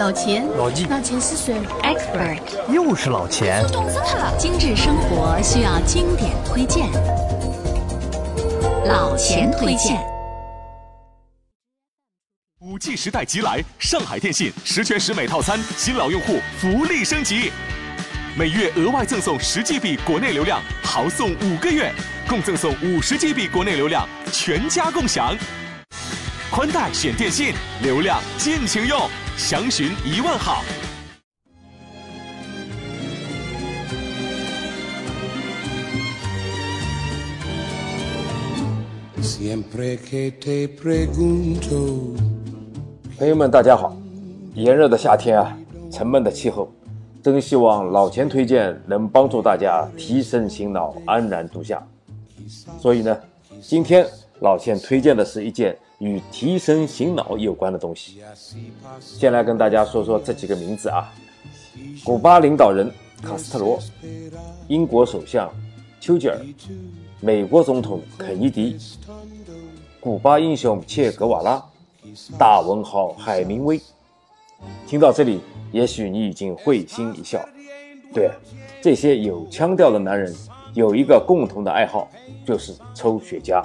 老钱，老纪，老钱是谁？Expert，又是老钱。精致生活需要经典推荐，老钱推荐。五 G 时代即来，上海电信十全十美套餐，新老用户福利升级，每月额外赠送十 GB 国内流量，豪送五个月，共赠送五十 GB 国内流量，全家共享。宽带选电信，流量尽情用，详询一万号。朋友们，大家好！炎热的夏天啊，沉闷的气候，真希望老钱推荐能帮助大家提神醒脑、安然度夏。所以呢，今天老钱推荐的是一件。与提神醒脑有关的东西，先来跟大家说说这几个名字啊：古巴领导人卡斯特罗，英国首相丘吉尔，美国总统肯尼迪，古巴英雄切格瓦拉，大文豪海明威。听到这里，也许你已经会心一笑。对，这些有腔调的男人有一个共同的爱好，就是抽雪茄。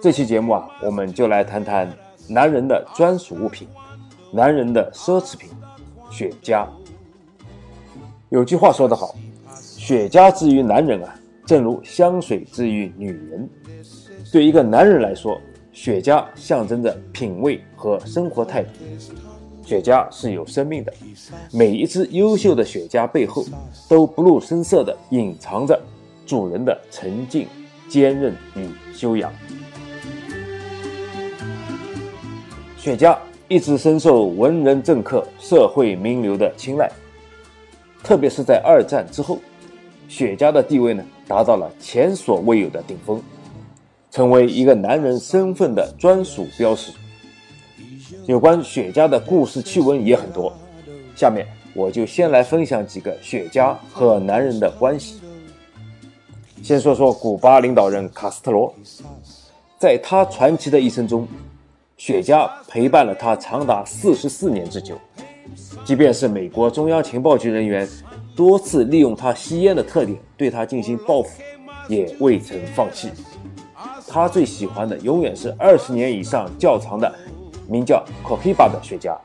这期节目啊，我们就来谈谈男人的专属物品，男人的奢侈品——雪茄。有句话说得好，雪茄之于男人啊，正如香水之于女人。对一个男人来说，雪茄象征着品味和生活态度。雪茄是有生命的，每一支优秀的雪茄背后，都不露声色地隐藏着主人的沉静、坚韧与修养。雪茄一直深受文人政客、社会名流的青睐，特别是在二战之后，雪茄的地位呢达到了前所未有的顶峰，成为一个男人身份的专属标识。有关雪茄的故事趣闻也很多，下面我就先来分享几个雪茄和男人的关系。先说说古巴领导人卡斯特罗，在他传奇的一生中。雪茄陪伴了他长达四十四年之久，即便是美国中央情报局人员多次利用他吸烟的特点对他进行报复，也未曾放弃。他最喜欢的永远是二十年以上较长的，名叫 Cohiba 的雪茄。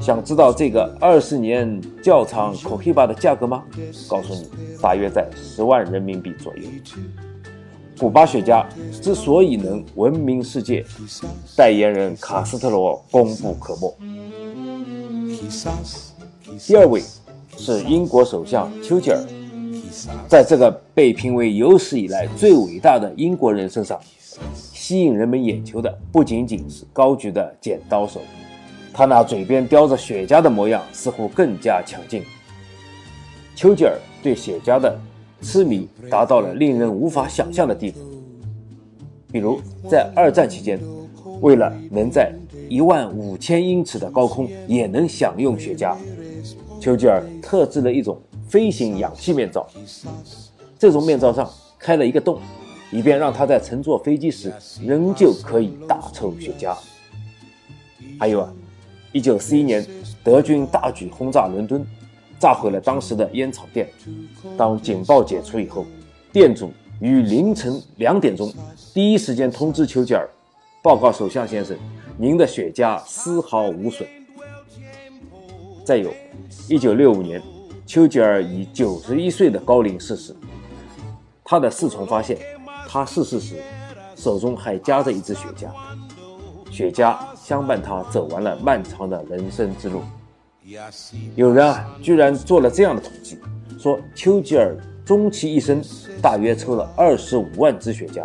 想知道这个二十年较长 Cohiba 的价格吗？告诉你，大约在十万人民币左右。古巴雪茄之所以能闻名世界，代言人卡斯特罗功不可没。第二位是英国首相丘吉尔，在这个被评为有史以来最伟大的英国人身上，吸引人们眼球的不仅仅是高举的剪刀手，他那嘴边叼着雪茄的模样似乎更加强劲。丘吉尔对雪茄的。痴迷达到了令人无法想象的地步。比如，在二战期间，为了能在一万五千英尺的高空也能享用雪茄，丘吉尔特制了一种飞行氧气面罩。这种面罩上开了一个洞，以便让他在乘坐飞机时仍旧可以大抽雪茄。还有啊，一九四一年，德军大举轰炸伦敦。炸毁了当时的烟草店。当警报解除以后，店主于凌晨两点钟第一时间通知丘吉尔，报告首相先生，您的雪茄丝毫无损。再有，一九六五年，丘吉尔以九十一岁的高龄逝世。他的侍从发现，他逝世时手中还夹着一支雪茄，雪茄相伴他走完了漫长的人生之路。有人啊，居然做了这样的统计，说丘吉尔终其一生大约抽了二十五万支雪茄。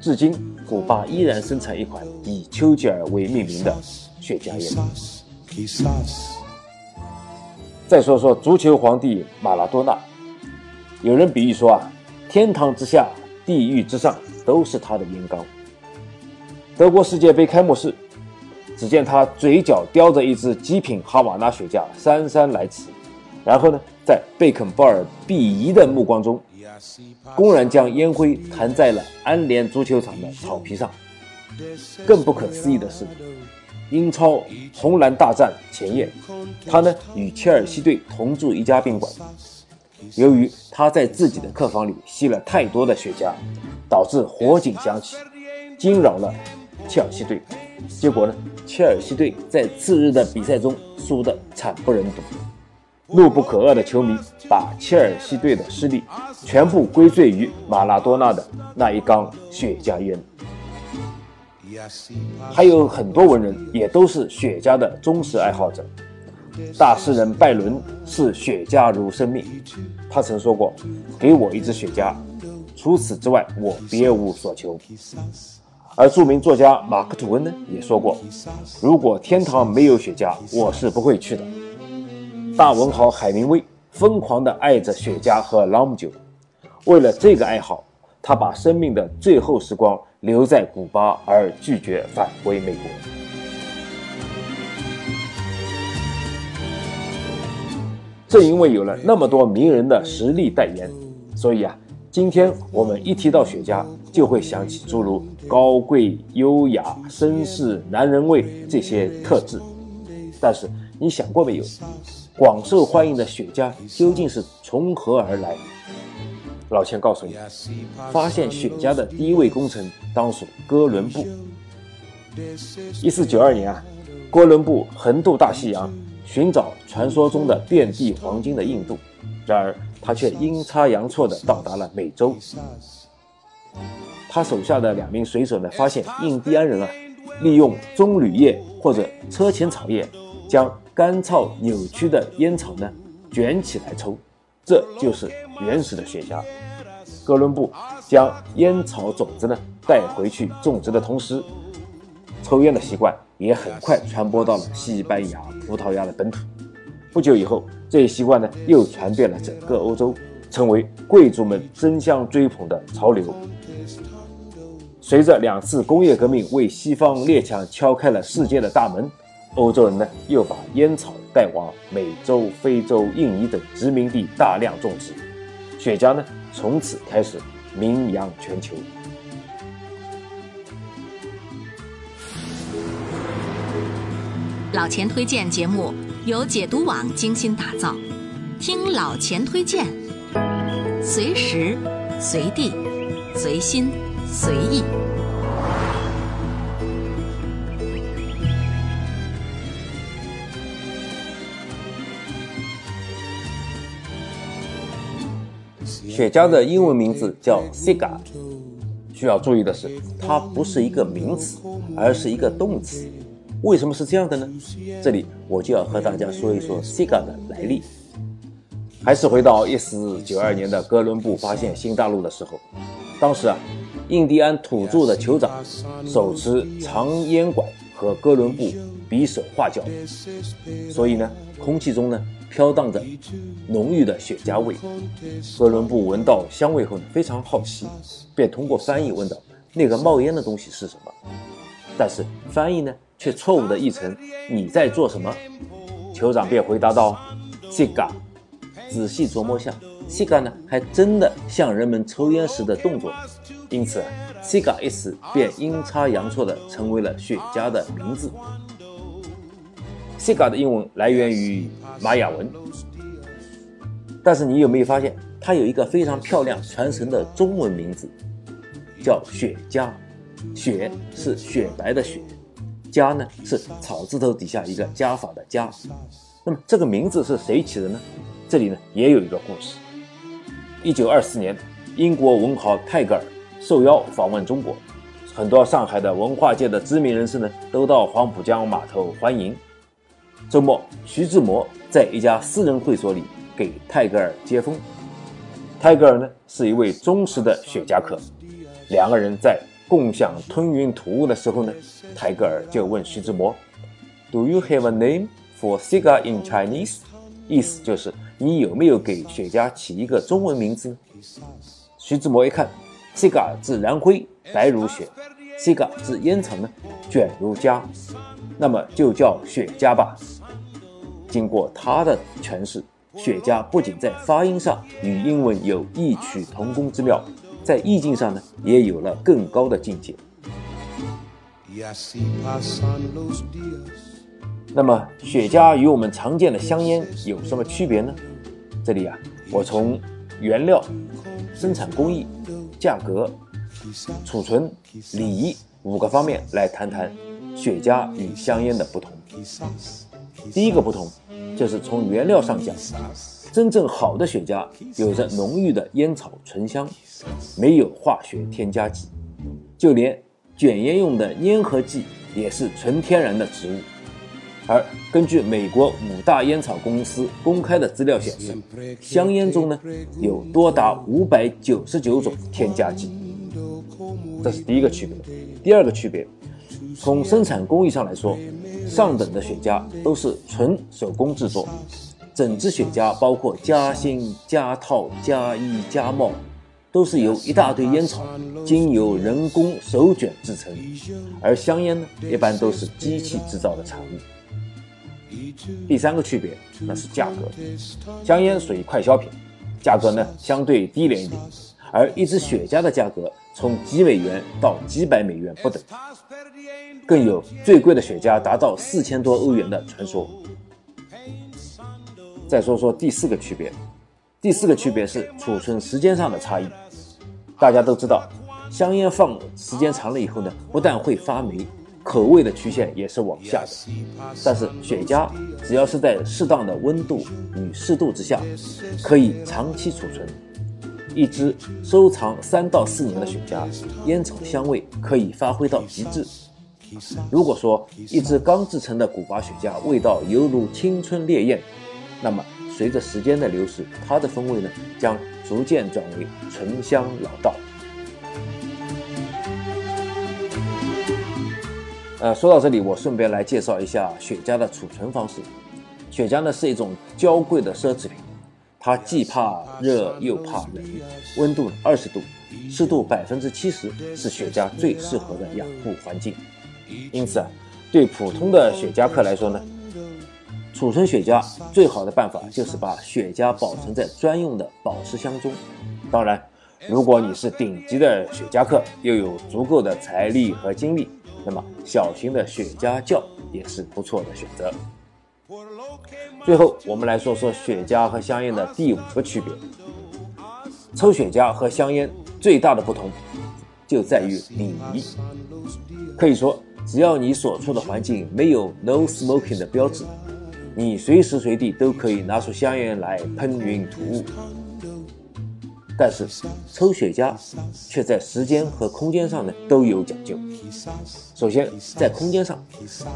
至今，古巴依然生产一款以丘吉尔为命名的雪茄烟。再说说足球皇帝马拉多纳，有人比喻说啊，天堂之下、地狱之上都是他的烟缸。德国世界杯开幕式。只见他嘴角叼着一支极品哈瓦那雪茄，姗姗来迟。然后呢，在贝肯鲍尔鄙夷的目光中，公然将烟灰弹在了安联足球场的草皮上。更不可思议的是，英超红蓝大战前夜，他呢与切尔西队同住一家宾馆。由于他在自己的客房里吸了太多的雪茄，导致火警响起，惊扰了切尔西队。结果呢，切尔西队在次日的比赛中输得惨不忍睹。怒不可遏的球迷把切尔西队的失利全部归罪于马拉多纳的那一缸雪茄烟。还有很多文人也都是雪茄的忠实爱好者。大诗人拜伦视雪茄如生命，他曾说过：“给我一支雪茄，除此之外我别无所求。”而著名作家马克吐温呢也说过：“如果天堂没有雪茄，我是不会去的。”大文豪海明威疯狂地爱着雪茄和朗姆酒，为了这个爱好，他把生命的最后时光留在古巴，而拒绝返回美国。正因为有了那么多名人的实力代言，所以啊，今天我们一提到雪茄，就会想起诸如高贵、优雅、绅士、男人味这些特质。但是你想过没有，广受欢迎的雪茄究竟是从何而来？老钱告诉你，发现雪茄的第一位功臣当属哥伦布。一四九二年啊，哥伦布横渡大西洋。寻找传说中的遍地黄金的印度，然而他却阴差阳错地到达了美洲。他手下的两名水手呢，发现印第安人啊，利用棕榈叶或者车前草叶，将干燥扭曲的烟草呢卷起来抽，这就是原始的雪茄。哥伦布将烟草种子呢带回去种植的同时，抽烟的习惯。也很快传播到了西班牙、葡萄牙的本土。不久以后，这一习惯呢又传遍了整个欧洲，成为贵族们争相追捧的潮流。随着两次工业革命为西方列强敲开了世界的大门，欧洲人呢又把烟草带往美洲、非洲、印尼等殖民地大量种植，雪茄呢从此开始名扬全球。老钱推荐节目由解读网精心打造，听老钱推荐，随时随地随心随意。雪茄的英文名字叫 cigar，需要注意的是，它不是一个名词，而是一个动词。为什么是这样的呢？这里我就要和大家说一说 siga 的来历。还是回到一四九二年的哥伦布发现新大陆的时候，当时啊，印第安土著的酋长手持长烟管和哥伦布比手画脚，所以呢，空气中呢飘荡着浓郁的雪茄味。哥伦布闻到香味后呢，非常好奇，便通过翻译问道：“那个冒烟的东西是什么？”但是翻译呢？却错误的译成“你在做什么？”酋长便回答道 ciga。”仔细琢磨下 ciga 呢还真的像人们抽烟时的动作，因此 ciga 一词便阴差阳错的成为了雪茄的名字。ciga 的英文来源于玛雅文，但是你有没有发现它有一个非常漂亮传神的中文名字，叫雪茄？雪是雪白的雪。家呢是草字头底下一个加法的加，那么这个名字是谁起的呢？这里呢也有一个故事。一九二四年，英国文豪泰戈尔受邀访问中国，很多上海的文化界的知名人士呢都到黄浦江码头欢迎。周末，徐志摩在一家私人会所里给泰戈尔接风。泰戈尔呢是一位忠实的雪茄客，两个人在。共享吞云吐雾的时候呢，泰戈尔就问徐志摩：“Do you have a name for cigar in Chinese？” 意思就是你有没有给雪茄起一个中文名字？徐志摩一看，cigar 字燃灰，白如雪；cigar 字烟草呢，卷如痂，那么就叫雪茄吧。经过他的诠释，雪茄不仅在发音上与英文有异曲同工之妙。在意境上呢，也有了更高的境界。那么，雪茄与我们常见的香烟有什么区别呢？这里啊，我从原料、生产工艺、价格、储存、礼仪五个方面来谈谈雪茄与香烟的不同。第一个不同就是从原料上讲，真正好的雪茄有着浓郁的烟草醇香，没有化学添加剂，就连卷烟用的粘合剂也是纯天然的植物。而根据美国五大烟草公司公开的资料显示，香烟中呢有多达五百九十九种添加剂，这是第一个区别。第二个区别，从生产工艺上来说，上等的雪茄都是纯手工制作，整支雪茄包括夹心、夹套、夹衣、夹帽，都是由一大堆烟草经由人工手卷制成，而香烟呢，一般都是机器制造的产物。第三个区别那是价格，香烟属于快消品，价格呢相对低廉一点，而一支雪茄的价格从几美元到几百美元不等，更有最贵的雪茄达到四千多欧元的传说。再说说第四个区别，第四个区别是储存时间上的差异。大家都知道，香烟放时间长了以后呢，不但会发霉。口味的曲线也是往下的，但是雪茄只要是在适当的温度与湿度之下，可以长期储存。一支收藏三到四年的雪茄，烟草香味可以发挥到极致。如果说一支刚制成的古巴雪茄味道犹如青春烈焰，那么随着时间的流逝，它的风味呢将逐渐转为醇香老道。呃，说到这里，我顺便来介绍一下雪茄的储存方式。雪茄呢是一种娇贵的奢侈品，它既怕热又怕冷，温度二十度，湿度百分之七十是雪茄最适合的养护环境。因此啊，对普通的雪茄客来说呢，储存雪茄最好的办法就是把雪茄保存在专用的保湿箱中。当然，如果你是顶级的雪茄客，又有足够的财力和精力。那么，小型的雪茄窖也是不错的选择。最后，我们来说说雪茄和香烟的第五个区别。抽雪茄和香烟最大的不同就在于礼仪。可以说，只要你所处的环境没有 “no smoking” 的标志，你随时随地都可以拿出香烟来喷云吐雾。但是抽雪茄却在时间和空间上呢都有讲究。首先，在空间上，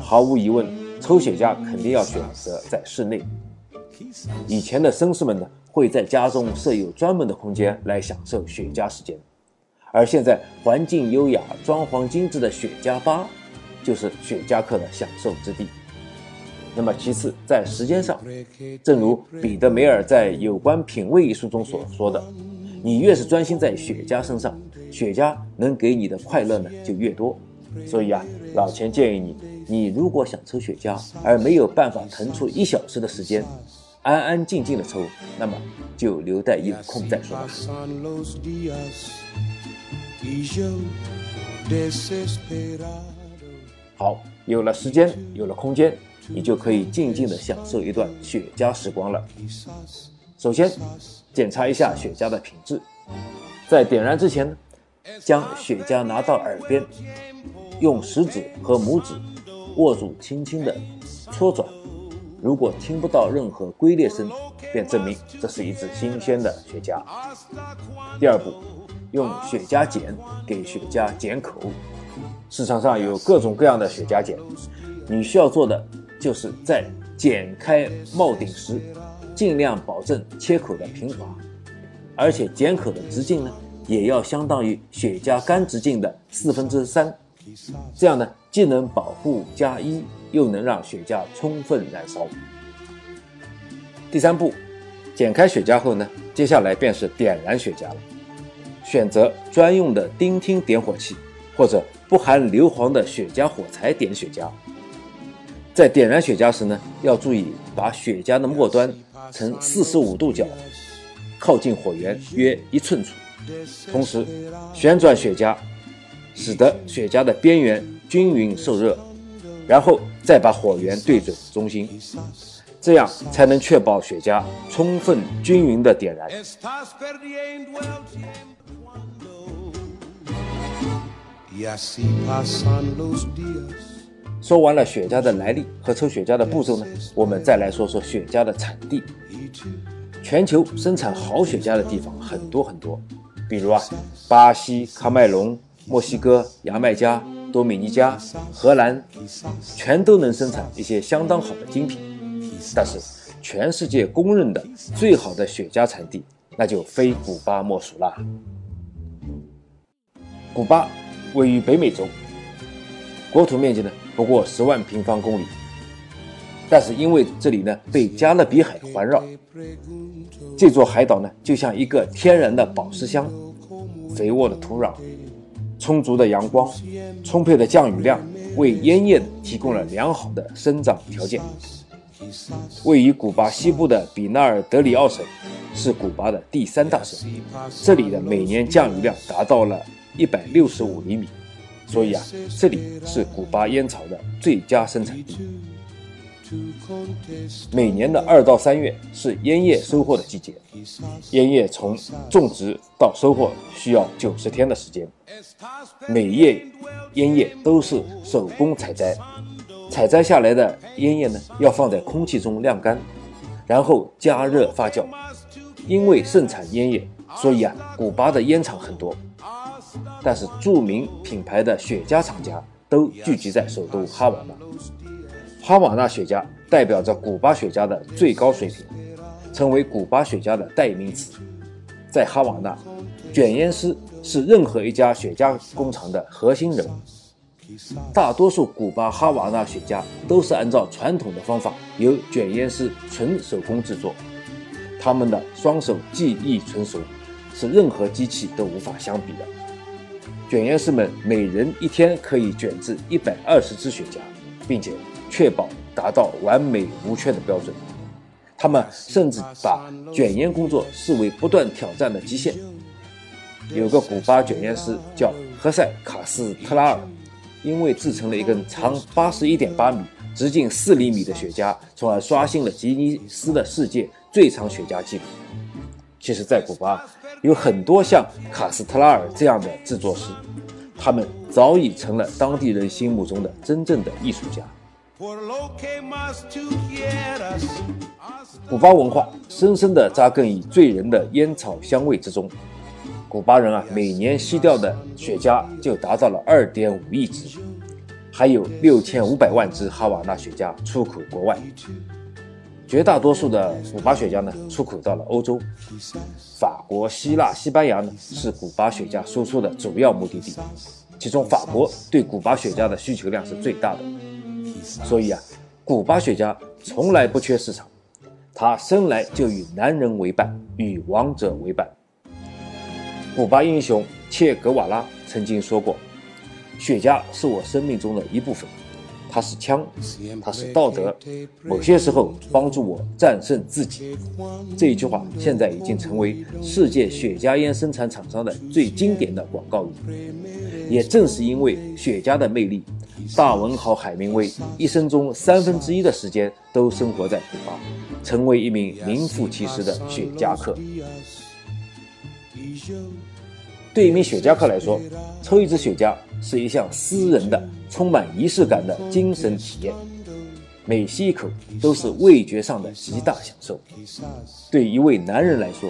毫无疑问，抽雪茄肯定要选择在室内。以前的绅士们呢会在家中设有专门的空间来享受雪茄时间，而现在环境优雅、装潢精致的雪茄吧就是雪茄客的享受之地。那么其次，在时间上，正如彼得梅尔在《有关品味》一书中所说的。你越是专心在雪茄身上，雪茄能给你的快乐呢就越多。所以啊，老钱建议你，你如果想抽雪茄而没有办法腾出一小时的时间，安安静静的抽，那么就留待有空再说吧。好，有了时间，有了空间，你就可以静静的享受一段雪茄时光了。首先。检查一下雪茄的品质，在点燃之前，将雪茄拿到耳边，用食指和拇指握住，轻轻的搓转。如果听不到任何龟裂声，便证明这是一支新鲜的雪茄。第二步，用雪茄剪给雪茄剪口。市场上有各种各样的雪茄剪，你需要做的就是在剪开帽顶时。尽量保证切口的平滑，而且剪口的直径呢，也要相当于雪茄干直径的四分之三。这样呢，既能保护加衣，又能让雪茄充分燃烧。第三步，剪开雪茄后呢，接下来便是点燃雪茄了。选择专用的丁烃点火器，或者不含硫磺的雪茄火柴点雪茄。在点燃雪茄时呢，要注意把雪茄的末端。呈四十五度角，靠近火源约一寸处，同时旋转雪茄，使得雪茄的边缘均匀受热，然后再把火源对准中心，这样才能确保雪茄充分均匀的点燃。说完了雪茄的来历和抽雪茄的步骤呢，我们再来说说雪茄的产地。全球生产好雪茄的地方很多很多，比如啊，巴西、喀麦隆、墨西哥、牙买加、多米尼加、荷兰，全都能生产一些相当好的精品。但是，全世界公认的最好的雪茄产地，那就非古巴莫属啦。古巴。位于北美洲，国土面积呢不过十万平方公里，但是因为这里呢被加勒比海环绕，这座海岛呢就像一个天然的宝石箱，肥沃的土壤、充足的阳光、充沛的降雨量，为烟叶提供了良好的生长条件。位于古巴西部的比纳尔德里奥省是古巴的第三大省，这里的每年降雨量达到了。一百六十五厘米，所以啊，这里是古巴烟草的最佳生产地。每年的二到三月是烟叶收获的季节，烟叶从种植到收获需要九十天的时间。每叶烟叶都是手工采摘，采摘下来的烟叶呢，要放在空气中晾干，然后加热发酵。因为盛产烟叶，所以啊，古巴的烟厂很多。但是著名品牌的雪茄厂家都聚集在首都哈瓦那。哈瓦那雪茄代表着古巴雪茄的最高水平，成为古巴雪茄的代名词。在哈瓦那，卷烟师是任何一家雪茄工厂的核心人物。大多数古巴哈瓦那雪茄都是按照传统的方法由卷烟师纯手工制作，他们的双手技艺纯熟，是任何机器都无法相比的。卷烟师们每人一天可以卷制一百二十支雪茄，并且确保达到完美无缺的标准。他们甚至把卷烟工作视为不断挑战的极限。有个古巴卷烟师叫何塞卡斯特拉尔，因为制成了一根长八十一点八米、直径四厘米的雪茄，从而刷新了吉尼斯的世界最长雪茄纪录。其实，在古巴。有很多像卡斯特拉尔这样的制作师，他们早已成了当地人心目中的真正的艺术家。古巴文化深深地扎根于醉人的烟草香味之中。古巴人啊，每年吸掉的雪茄就达到了二点五亿支，还有六千五百万支哈瓦那雪茄出口国外。绝大多数的古巴雪茄呢，出口到了欧洲，法国、希腊、西班牙呢是古巴雪茄输出的主要目的地，其中法国对古巴雪茄的需求量是最大的，所以啊，古巴雪茄从来不缺市场，它生来就与男人为伴，与王者为伴。古巴英雄切格瓦拉曾经说过：“雪茄是我生命中的一部分。”它是枪，它是道德，某些时候帮助我战胜自己。这一句话现在已经成为世界雪茄烟生产厂商的最经典的广告语。也正是因为雪茄的魅力，大文豪海明威一生中三分之一的时间都生活在古巴，成为一名名副其实的雪茄客。对一名雪茄客来说，抽一支雪茄是一项私人的。充满仪式感的精神体验，每吸一口都是味觉上的极大享受。对一位男人来说，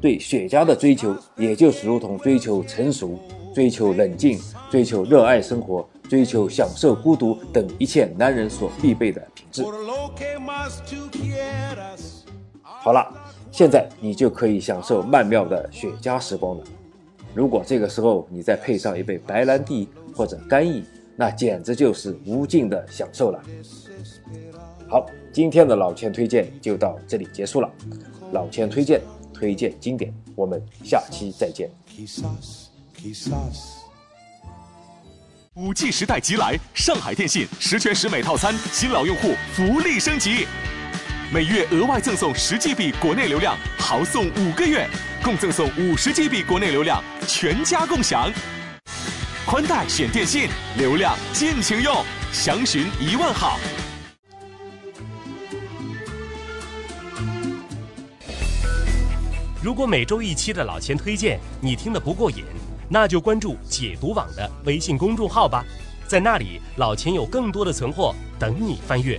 对雪茄的追求，也就是如同追求成熟、追求冷静、追求热爱生活、追求享受孤独等一切男人所必备的品质。好了，现在你就可以享受曼妙的雪茄时光了。如果这个时候你再配上一杯白兰地或者干邑，那简直就是无尽的享受了。好，今天的老钱推荐就到这里结束了。老钱推荐，推荐经典，我们下期再见。五 G 时代即来，上海电信十全十美套餐，新老用户福利升级，每月额外赠送十 GB 国内流量，豪送五个月，共赠送五十 GB 国内流量，全家共享。宽带选电信，流量尽情用，详询一万号。如果每周一期的老钱推荐你听得不过瘾，那就关注解读网的微信公众号吧，在那里老钱有更多的存货等你翻阅。